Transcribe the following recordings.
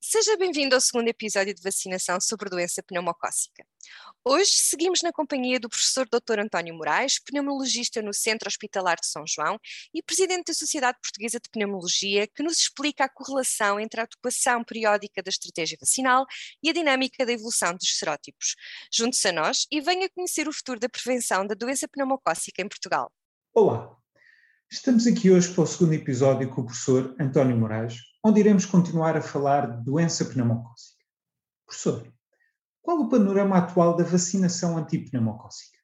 seja bem-vindo ao segundo episódio de vacinação sobre doença pneumocócica. Hoje seguimos na companhia do professor Dr. António Moraes, pneumologista no Centro Hospitalar de São João e presidente da Sociedade Portuguesa de Pneumologia, que nos explica a correlação entre a adequação periódica da estratégia vacinal e a dinâmica da evolução dos serótipos. Junte-se a nós e venha conhecer o futuro da prevenção da doença pneumocócica em Portugal. Olá, estamos aqui hoje para o segundo episódio com o professor António Moraes, onde iremos continuar a falar de doença pneumocócica. Professor, qual o panorama atual da vacinação antipneumocócica?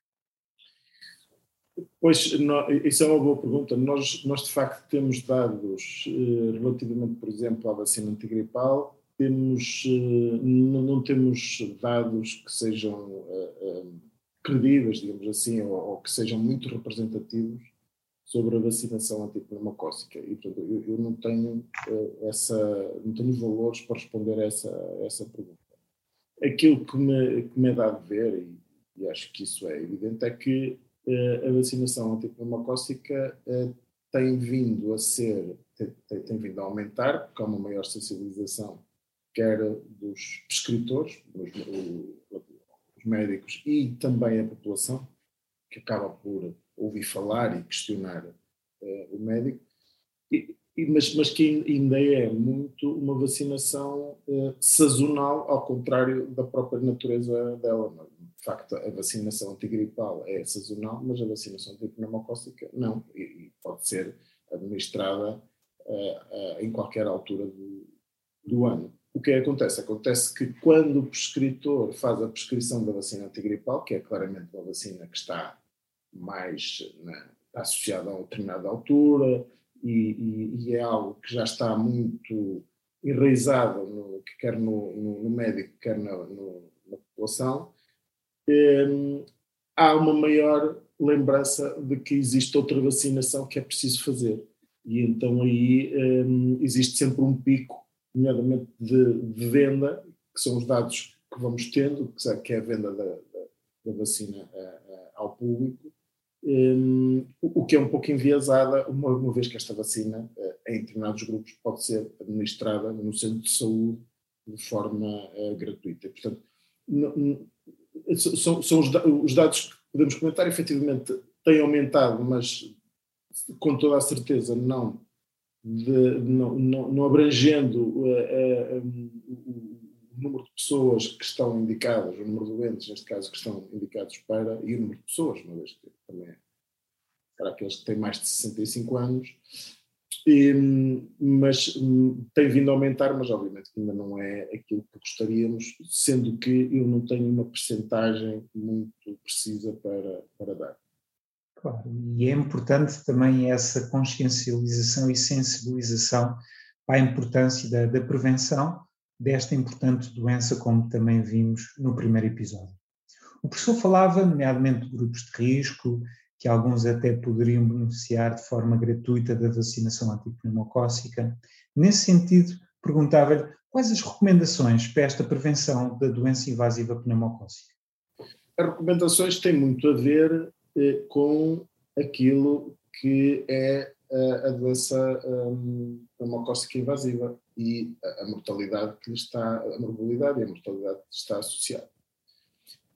Pois, no, isso é uma boa pergunta. Nós, nós de facto, temos dados eh, relativamente, por exemplo, à vacina antigripal, temos, eh, não, não, temos dados que sejam eh, credíveis, digamos assim, ou, ou, que sejam muito representativos sobre a vacinação antipneumocócica. E, portanto, eu, eu não tenho essa, não tenho valores para responder a essa, essa pergunta aquilo que me, que me é dado ver, e, e, acho que isso é evidente, é que uh, a vacinação antipneumocócica uh, tem vindo a ser, tem, tem, vindo a aumentar, porque há uma maior sensibilização, quer dos prescritores, os, os médicos e também a população, que acaba por ouvir falar e questionar uh, o médico. E, mas, mas que ainda é muito uma vacinação uh, sazonal, ao contrário da própria natureza dela. De facto, a vacinação antigripal é sazonal, mas a vacinação antipneumocócica não, e, e pode ser administrada uh, em qualquer altura do, do ano. O que acontece? Acontece que quando o prescritor faz a prescrição da vacina antigripal, que é claramente uma vacina que está mais né, está associada a uma determinada altura, e, e, e, é algo que já está muito enraizado, no, quer no, no, no médico, quer na, no, na população, um, há uma maior lembrança de que existe outra vacinação que é preciso fazer. E então aí um, existe sempre um pico, nomeadamente de, de, venda, que são os dados que vamos tendo, que é a venda da, da, da vacina a, a, ao público, um, o que é um pouco enviesada, uma, uma vez que esta vacina, uh, em determinados grupos, pode ser administrada no centro de saúde de forma uh, gratuita. Portanto, são, são os, os, dados que podemos comentar, efetivamente têm aumentado, mas com toda a certeza não, de, não, não, abrangendo uh, o número de pessoas que estão indicadas, o número de doentes, neste caso, que estão indicados para, e o número de pessoas, uma vez que também é para aqueles que têm mais de 65 anos, e, mas tem vindo a aumentar, mas obviamente ainda não é aquilo que gostaríamos, sendo que eu não tenho uma percentagem muito precisa para, para dar. Claro, e é importante também essa consciencialização e sensibilização a importância da, da prevenção desta importante doença, como também vimos no primeiro episódio. O professor falava, nomeadamente, de grupos de risco, que alguns até poderiam beneficiar de forma gratuita da vacinação antipneumocócica. Nesse sentido, perguntava-lhe quais as recomendações para esta prevenção da doença invasiva pneumocócica. As recomendações têm muito a ver eh, com aquilo que é a, a doença um, pneumocócica invasiva e a, a, mortalidade que lhe está, a morbilidade e a mortalidade que está associada.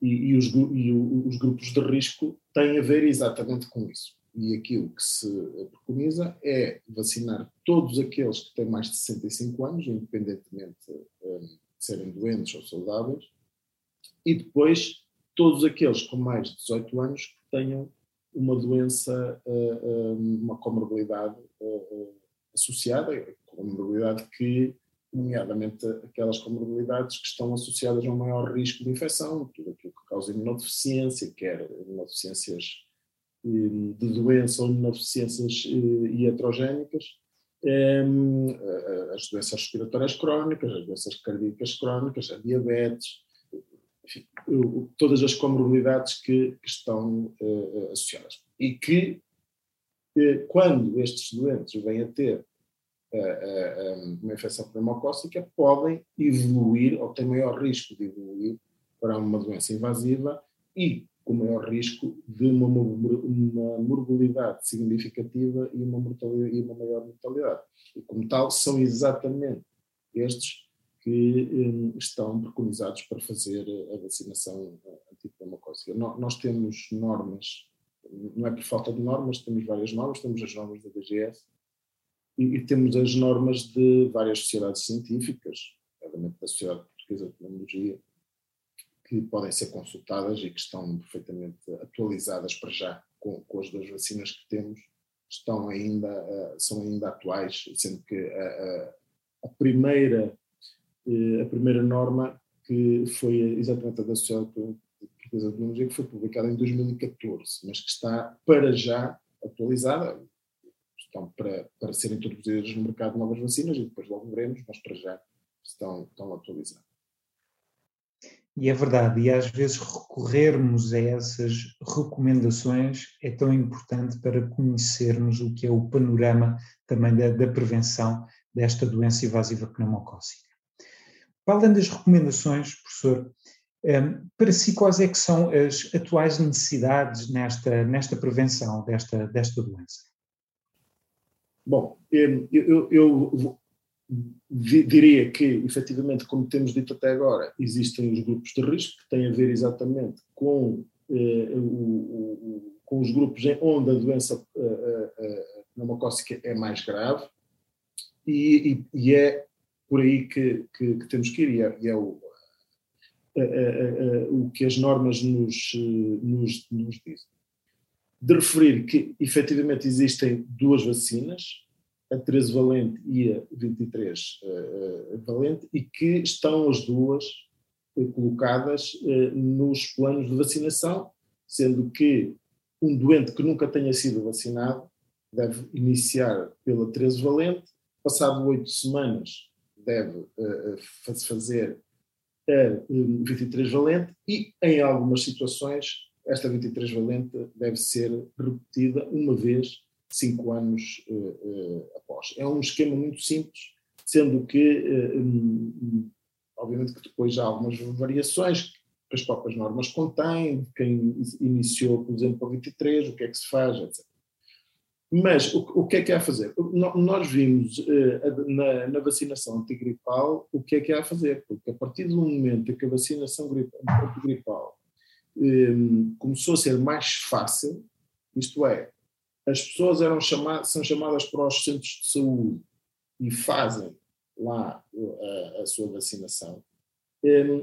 E, e, os, e os grupos de risco têm a ver exatamente com isso. E aquilo que se preconiza é vacinar todos aqueles que têm mais de 65 anos, independentemente um, de serem doentes ou saudáveis, e depois todos aqueles com mais de 18 anos que tenham uma doença, uh, uh, uma comorbilidade uh, associada, comorbilidade que nomeadamente aquelas comorbilidades que estão associadas a um maior risco de infecção, tudo aquilo que causa imunodeficiência, quer imunodeficiências hum, de doença ou imunodeficiências eh, iatrogénicas, hum, as doenças respiratórias crónicas, as doenças cardíacas crónicas, a diabetes, enfim, todas as comorbilidades que, que estão uh, associadas. E que, quando estes doentes vêm a ter uma infecção pneumocócica podem evoluir ou têm maior risco de evoluir para uma doença invasiva e com maior risco de uma, uma morbilidade significativa e uma, mortalidade, e uma maior mortalidade. E, como tal, são exatamente estes que um, estão preconizados para fazer a vacinação antipneumocócica. Nós temos normas, não é por falta de normas, temos várias normas, temos as normas da DGS e, e temos as normas de várias sociedades científicas, obviamente da Sociedade Portuguesa de Pneumologia, que podem ser consultadas e que estão perfeitamente atualizadas para já com, com as duas vacinas que temos, estão ainda, uh, são ainda atuais, sendo que a, a, a primeira, uh, a primeira norma que foi exatamente a da Sociedade Portuguesa de Biologia, que foi publicada em 2014, mas que está para já atualizada, estão para, para serem introduzidas no mercado novas vacinas e depois logo veremos, mas para já estão, estão atualizadas. E é verdade, e às vezes recorrermos a essas recomendações é tão importante para conhecermos o que é o panorama também da, da prevenção desta doença invasiva pneumocócica. Para além das recomendações, professor, ehm, para si quais é que são as atuais necessidades nesta, nesta prevenção desta, desta doença? Bom, eu, eu, eu diria que, efetivamente, como temos dito até agora, existem os grupos de risco, que têm a ver exatamente com, eh, o, o, com os grupos onde a doença eh, eh, pneumocócica é mais grave, e, e, e, é por aí que, que, que temos que ir, e é, e é o, o que as normas nos, nos, nos dizem. De referir que, efetivamente, existem duas vacinas, a 13 valente e a 23 uh, eh, valente, e que estão as duas uh, colocadas uh, nos planos de vacinação, sendo que um doente que nunca tenha sido vacinado deve iniciar pela 13 valente, passado oito semanas deve fazer a 23 valente e em algumas situações esta 23 valente deve ser repetida uma vez cinco anos uh, uh, após. É um esquema muito simples, sendo que, uh, um, obviamente, que depois há algumas variações que as próprias normas contêm, quem iniciou, por exemplo, a 23, o que é que se faz, etc. Mas o, o que é que há a fazer? Nós vimos na, na, vacinação antigripal o que é que há a fazer, porque a partir do momento em que a vacinação antigripal um, começou a ser mais fácil, isto é, as pessoas eram chamadas, são chamadas para os centros de saúde e fazem lá a, a sua vacinação,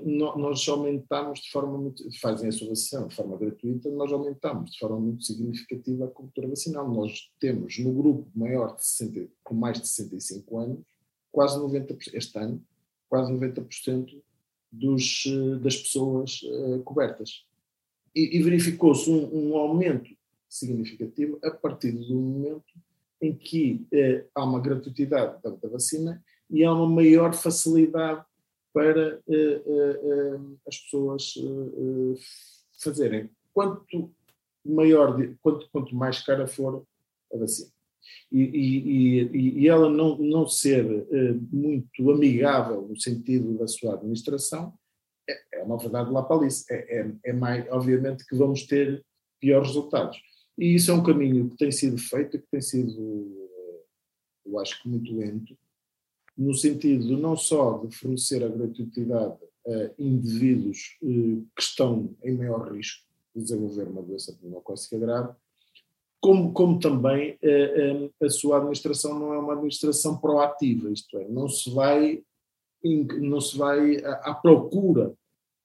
nós aumentamos de forma muito, fazem a sua vacinação de forma gratuita, nós aumentamos de forma muito significativa a cobertura vacinal. Nós temos no grupo maior de 60, com mais de 65 anos, quase 90%, este ano, quase 90% dos, das pessoas uh, cobertas. E, e verificou-se um, um aumento significativo a partir do momento em que eh, há uma gratuidade da, da, vacina e há uma maior facilidade para eh, eh, eh as pessoas eh, eh, fazerem. Quanto maior, quanto, quanto mais cara for a vacina. E, e, e ela não, não ser muito amigável no sentido da sua administração, é, é uma verdade lá para. É, é, é mais, obviamente, que vamos ter piores resultados. E isso é um caminho que tem sido feito que tem sido, eu acho que muito lento, no sentido não só de fornecer a gratuidade a indivíduos eh, que estão em maior risco de desenvolver uma doença pneumocócica grave, como, como também eh, eh, a sua administração não é uma administração proativa, isto é, não se vai, não se vai à procura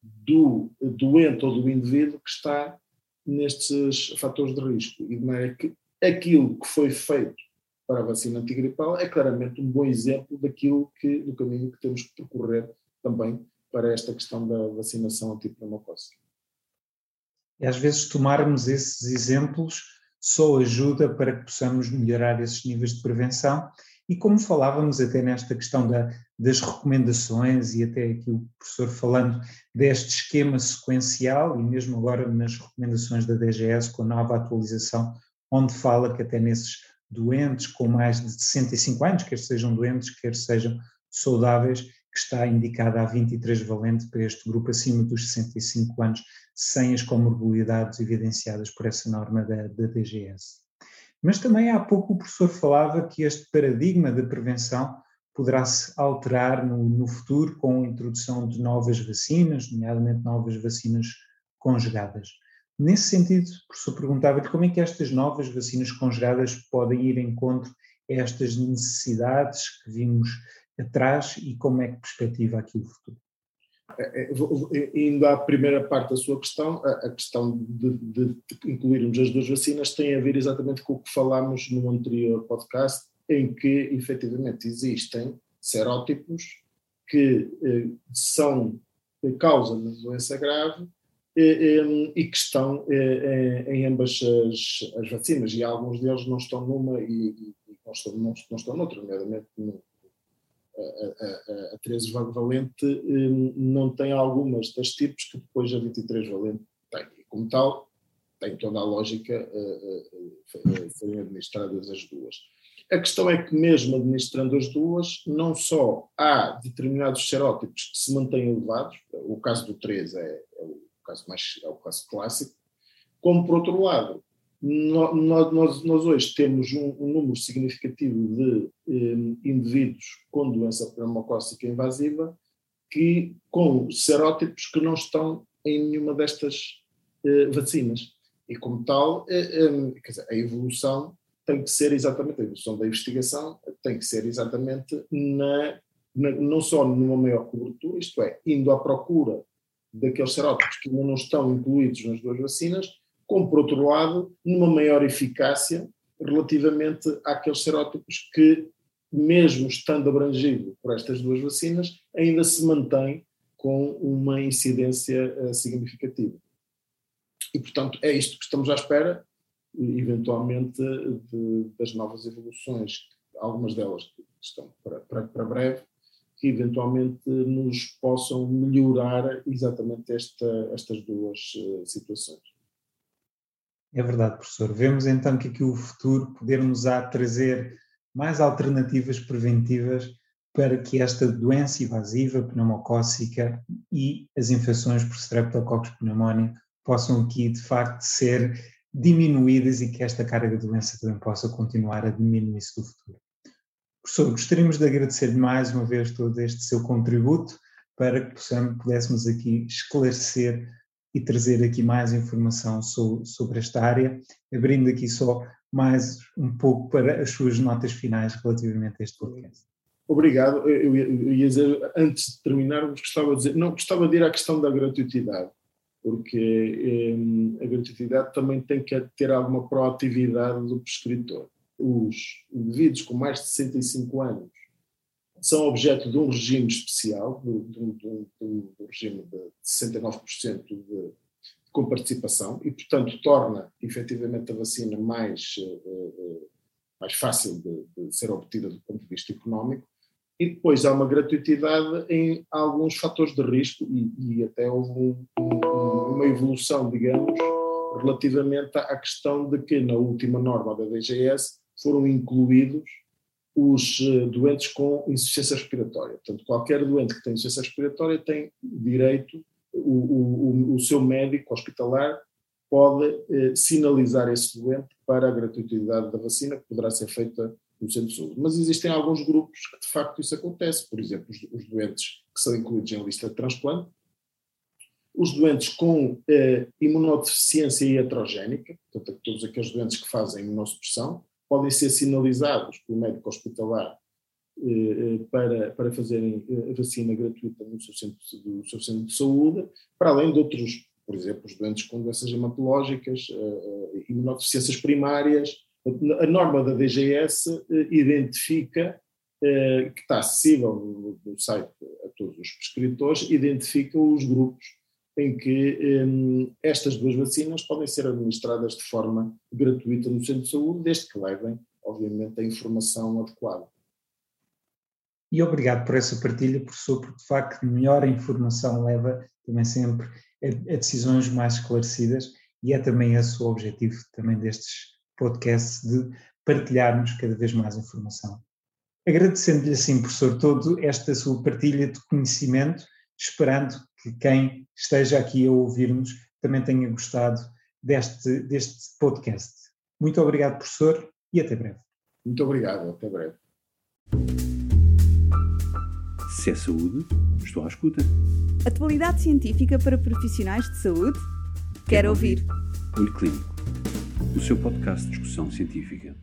do doente ou do indivíduo que está nestes fatores de risco. E de maneira que aquilo que foi feito para a vacina antigripal é claramente um bom exemplo daquilo que, do caminho que temos que percorrer também para esta questão da vacinação antipneumocócica. E às vezes tomarmos esses exemplos só ajuda para que possamos melhorar esses níveis de prevenção e como falávamos até nesta questão da, das recomendações e até aqui o professor falando deste esquema sequencial e mesmo agora nas recomendações da DGS com a nova atualização, onde fala que até nesses doentes com mais de 65 anos, quer sejam doentes, quer sejam saudáveis, que está indicada a 23 valente para este grupo acima dos 65 anos, sem as comorbilidades evidenciadas por essa norma da, da DGS. Mas também há pouco o professor falava que este paradigma de prevenção poderá se alterar no, no, futuro com a introdução de novas vacinas, nomeadamente novas vacinas conjugadas. Nesse sentido, o professor perguntava-lhe como é que estas novas vacinas conjugadas podem ir em encontro a estas necessidades que vimos atrás e como é que perspectiva aqui o futuro? É, é, indo à primeira parte da sua questão, a questão de, de, incluirmos as duas vacinas tem a ver exatamente com o que falámos no anterior podcast, em que efetivamente existem serótipos que eh, são causa da doença grave eh, eh, e que estão eh, em ambas as, as, vacinas, e alguns deles não estão numa e, e não, estão, não, não estão noutra, nomeadamente no, a, a, a 13 valente hum, não tem algumas das tipos que depois a 23 valente tem. E como tal, tem toda a lógica eh, eh, eh, serem administradas as duas. A questão é que, mesmo administrando as duas, não só há determinados serótipos que se mantêm elevados, o caso do 3 é, é o caso mais é o caso clássico, como por outro lado, nós, nós, nós, hoje temos um, um número significativo de um, indivíduos com doença pneumocócica invasiva que, com serótipos que não estão em nenhuma destas uh, vacinas. E como tal, um, dizer, a evolução tem que ser exatamente, a evolução da investigação tem que ser exatamente na, na, não só numa maior cobertura, isto é, indo à procura daqueles serótipos que não estão incluídos nas duas vacinas, como por outro lado, numa maior eficácia relativamente àqueles serótipos que, mesmo estando abrangido por estas duas vacinas, ainda se mantém com uma incidência uh, significativa. E, portanto, é isto que estamos à espera, eventualmente, de, das novas evoluções, algumas delas estão para, para, para breve, que eventualmente nos possam melhorar exatamente esta, estas duas uh, situações. É verdade, professor. Vemos então que aqui o futuro poder-nos a trazer mais alternativas preventivas para que esta doença invasiva pneumocócica e as infecções por Streptococcus pneumoniae possam aqui de facto ser diminuídas e que esta carga de doença também possa continuar a diminuir-se do futuro. Professor, gostaríamos de agradecer mais uma vez todo este seu contributo para que possamos, pudéssemos aqui esclarecer e trazer aqui mais informação sobre, esta área, abrindo aqui só mais um pouco para as suas notas finais relativamente a este podcast. Obrigado. Eu ia, dizer, antes de terminarmos, gostava de dizer, não, gostava de ir à questão da gratuitidade, porque eh, a gratuitidade também tem que ter alguma proatividade do prescritor. Os indivíduos com mais de 65 anos são objeto de um regime especial, de, de, de, de um regime de 69% de comparticipação e, portanto, torna efetivamente a vacina mais, uh, mais fácil de, de, ser obtida do ponto de vista económico. E depois há uma gratuitidade em alguns fatores de risco e, e até houve um, um, uma evolução, digamos, relativamente à questão de que na última norma da DGS foram incluídos os eh, doentes com insuficiência respiratória. Portanto, qualquer doente que tem insuficiência respiratória tem direito, o, o, o seu médico hospitalar pode eh, sinalizar esse doente para a gratuidade da vacina, que poderá ser feita no centro de saúde. Mas existem alguns grupos que de facto isso acontece, por exemplo, os, os doentes que são incluídos em lista de transplante, os doentes com eh, imunodeficiência heterogénica, portanto, todos aqueles doentes que fazem imunossupressão, podem ser sinalizados pelo médico hospitalar eh, eh, para, para fazerem eh, vacina gratuita no seu, centro, do seu centro de saúde, para além de outros, por exemplo, os doentes com doenças hematológicas, imunodeficiências primárias. A norma da DGS identifica, que está acessível no site a todos os prescritores, identifica os grupos em que um, estas duas vacinas podem ser administradas de forma gratuita no centro de saúde, desde que levem, obviamente, a informação adequada. E obrigado por essa partilha, professor, porque de facto melhor informação leva também sempre a, decisões mais esclarecidas e é também esse o objetivo também destes podcasts de partilharmos cada vez mais informação. Agradecendo-lhe assim, professor, toda esta sua partilha de conhecimento, esperando que quem esteja aqui a ouvir-nos também tenha gostado deste, deste podcast. Muito obrigado, professor, e até breve. Muito obrigado, até breve. Se é saúde, estou à escuta. Atualidade científica para profissionais de saúde? Quero, Quero ouvir. ouvir. Olho Clínico, o seu podcast de discussão científica.